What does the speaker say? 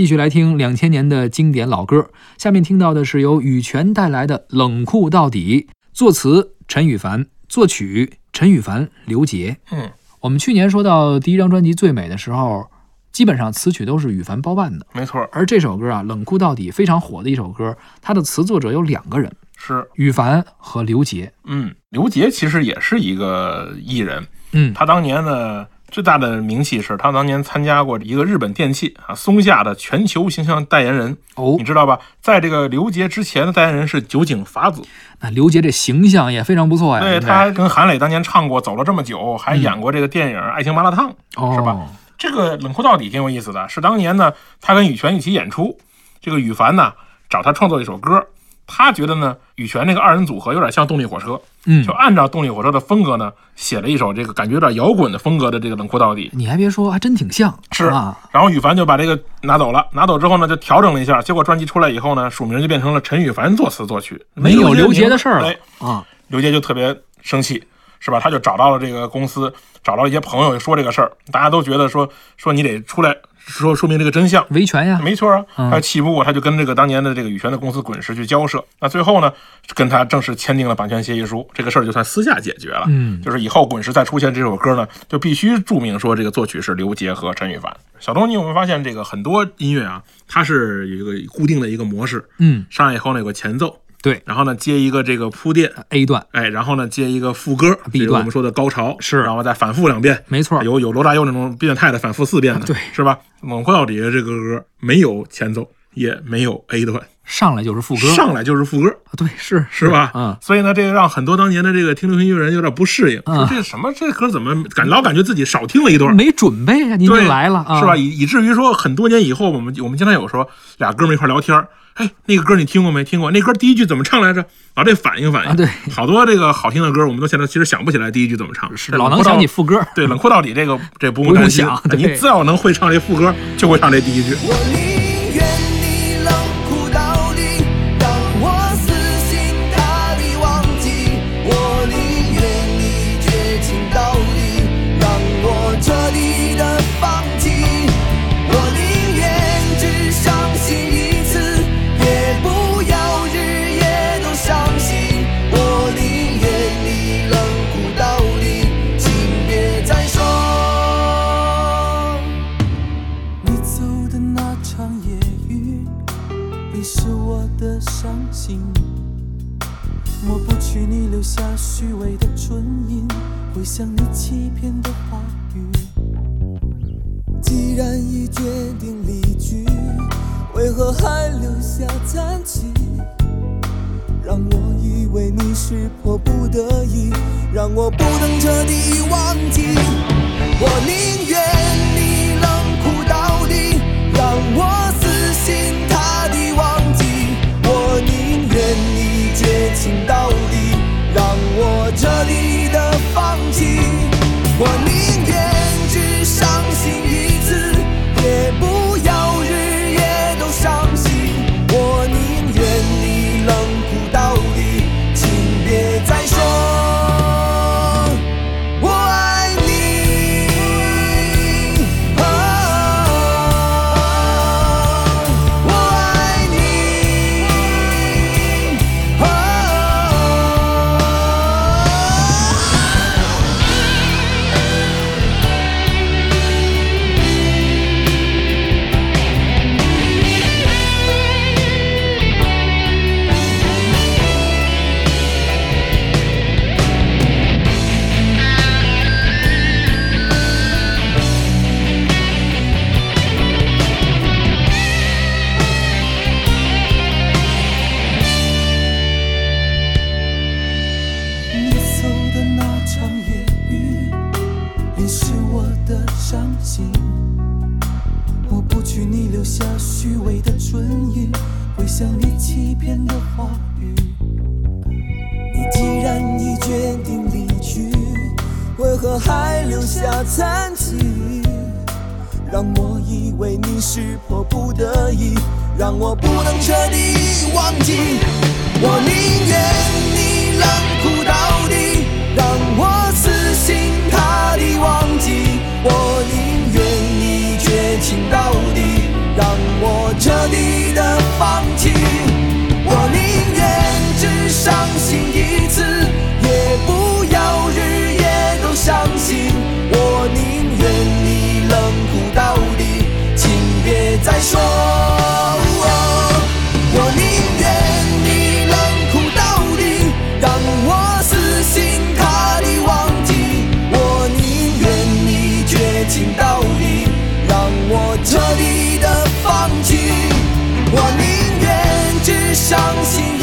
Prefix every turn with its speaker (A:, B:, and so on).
A: 继续来听两千年的经典老歌。下面听到的是由羽泉带来的《冷酷到底》，作词陈羽凡，作曲陈羽凡、刘杰。
B: 嗯，
A: 我们去年说到第一张专辑《最美》的时候，基本上词曲都是羽凡包办的。
B: 没错，
A: 而这首歌啊，《冷酷到底》非常火的一首歌，它的词作者有两个人，
B: 是
A: 羽凡和刘杰。
B: 嗯，刘杰其实也是一个艺人，
A: 嗯，
B: 他当年呢最大的名气是他当年参加过一个日本电器啊松下的全球形象代言人，
A: 哦
B: 你，知道吧？在这个刘杰之前的代言人是酒井法子，
A: 那刘杰这形象也非常不错呀。
B: 对，他还跟韩磊当年唱过《走了这么久》，还演过这个电影《爱情麻辣烫》。
A: 哦，
B: 是吧？这个冷酷到底挺有意思的，是当年呢，他跟羽泉一起演出，这个羽凡呢找他创作一首歌，他觉得呢羽泉这个二人组合有点像动力火车，
A: 嗯。
B: 就，按照动力火车的风格呢写了一首这个感觉有点摇滚的风格的这个冷酷到底。
A: 你还别说，还真挺像。
B: 是。
A: 啊，
B: 然后羽凡就把这个拿走了，拿走之后呢，就调整了一下，结果专辑出来以后呢，署名就变成了陈羽凡作词作曲，
A: 没有刘杰的事儿了。
B: 哎
A: 啊。
B: 刘杰就特别生气，是吧？他就找到了这个公司，找到一些朋友说这个事儿，大家都觉得说说你得出来说说明这个真相。
A: 维权呀，
B: 没错啊，
A: 嗯
B: 他气不过，他就跟这个当年的这个羽泉的公司滚石去交涉。那最后呢，跟他正式签订了版权协议书，这个事儿就算私下解决了。
A: 嗯
B: 就是以后滚石再出现这首歌呢，就必须注明说这个作曲是刘杰和陈羽凡。小东，你有没有发现这个很多音乐啊，它是有一个固定的一个模式，
A: 嗯，
B: 上来以后呢有个前奏，
A: 对。
B: 然后呢接一个这个铺垫
A: ，，A 段。
B: 哎，然后呢接一个副歌
A: B 段
B: 我们说的高潮，
A: 是。
B: 然后再反复两遍，
A: 没错，
B: 有有罗大佑那种变态的反复四遍的，
A: 对。
B: 是吧？猛酷到底的这个歌没有前奏，也没有 A 段，
A: 上来就是副歌，
B: 上来就是副歌，
A: 对，是。
B: 是吧？
A: 嗯，
B: 所以呢，这个让很多当年的这个听流行音乐人有点不适应，
A: 嗯。
B: 说这什么这歌怎么感老感觉自己少听了一段。
A: 没准备啊，您就，来了啊，
B: 是吧？？以以至于说，很多年以后，我们我们经常有说俩哥们一块聊天儿，哎，那个歌你听过没？听过？那歌第一句怎么唱来着？啊，这反应反应。
A: 啊对
B: 好多这个好听的歌，我们都现在其实想不起来第一句怎么唱，
A: 是老能想起副歌，
B: 对，冷酷到底这个这不
A: 不用
B: 用担心
A: 想
B: 你只要能会唱这副歌，就会唱这第一句。
C: 我宁愿留下虚伪的唇印，回想你欺骗的话语。既然已决定离去，为何还留下残疾？让我以为你是迫不得已，让我不能彻底忘记。我宁愿为何还留下残疾？让我以为你是迫不得已，让我不能彻底忘记。我宁愿你冷酷到底，让我死心塌地忘记。我宁愿你绝情到底，让我彻底的放弃。宁愿只伤心